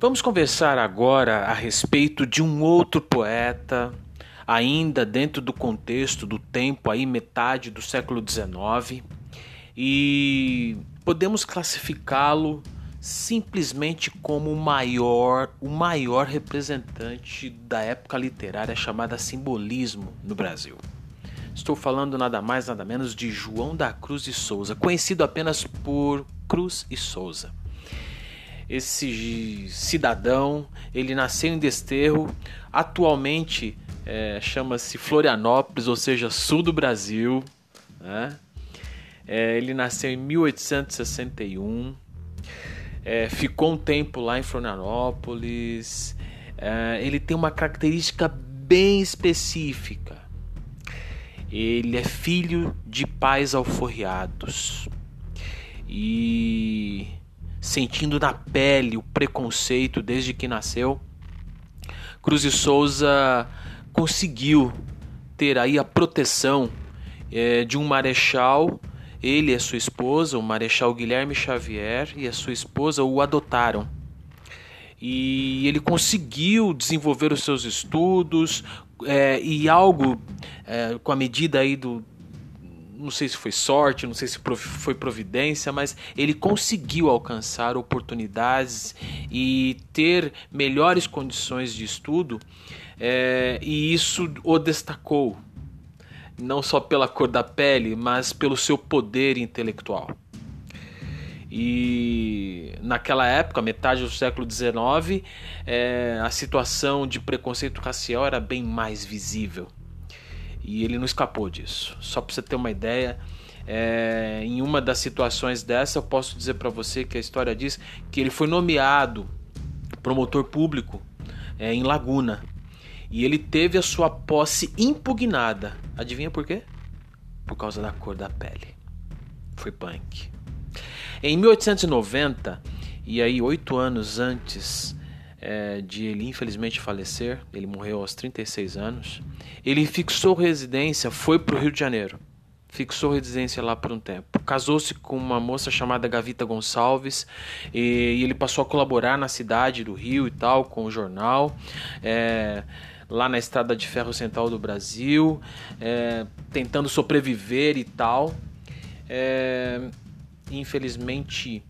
Vamos conversar agora a respeito de um outro poeta, ainda dentro do contexto do tempo aí metade do século XIX, e podemos classificá-lo simplesmente como o maior, o maior representante da época literária chamada simbolismo no Brasil. Estou falando nada mais nada menos de João da Cruz de Souza, conhecido apenas por Cruz e Souza esse cidadão, ele nasceu em Desterro, atualmente é, chama-se Florianópolis, ou seja, sul do Brasil. Né? É, ele nasceu em 1861, é, ficou um tempo lá em Florianópolis. É, ele tem uma característica bem específica. Ele é filho de pais alforriados. E sentindo na pele o preconceito desde que nasceu, Cruz de Souza conseguiu ter aí a proteção é, de um marechal. Ele e a sua esposa, o marechal Guilherme Xavier, e a sua esposa o adotaram. E ele conseguiu desenvolver os seus estudos é, e algo é, com a medida aí do, não sei se foi sorte, não sei se foi providência, mas ele conseguiu alcançar oportunidades e ter melhores condições de estudo, é, e isso o destacou, não só pela cor da pele, mas pelo seu poder intelectual. E naquela época, metade do século XIX, é, a situação de preconceito racial era bem mais visível. E ele não escapou disso. Só para você ter uma ideia, é, em uma das situações dessa, eu posso dizer para você que a história diz que ele foi nomeado promotor público é, em Laguna. E ele teve a sua posse impugnada. Adivinha por quê? Por causa da cor da pele. Foi punk. Em 1890, e aí oito anos antes é, de ele infelizmente falecer, ele morreu aos 36 anos, ele fixou residência, foi para o Rio de Janeiro. Fixou residência lá por um tempo. Casou-se com uma moça chamada Gavita Gonçalves e, e, ele passou a colaborar na cidade do Rio e tal, com o jornal. É, lá na Estrada de Ferro Central do Brasil, é, tentando sobreviver e tal. É, infelizmente,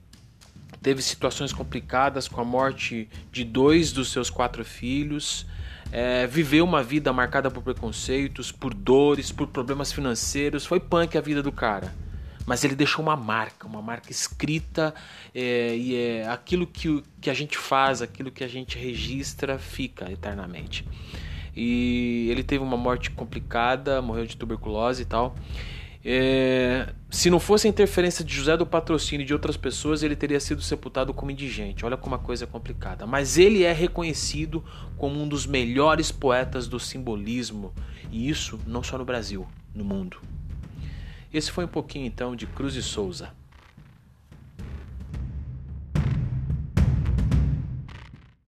teve situações complicadas com a morte de dois dos seus quatro filhos. É, viveu uma vida marcada por preconceitos, por dores, por problemas financeiros. Foi punk a vida do cara. Mas ele deixou uma marca, uma marca escrita, é, e é aquilo que, que a gente faz, aquilo que a gente registra, fica eternamente. E ele teve uma morte complicada, morreu de tuberculose e tal. É, se não fosse a interferência de José do Patrocínio e de outras pessoas, ele teria sido sepultado como indigente. Olha como a coisa é complicada. Mas ele é reconhecido como um dos melhores poetas do simbolismo, e isso não só no Brasil, no mundo. Esse foi um pouquinho então de Cruz e Souza.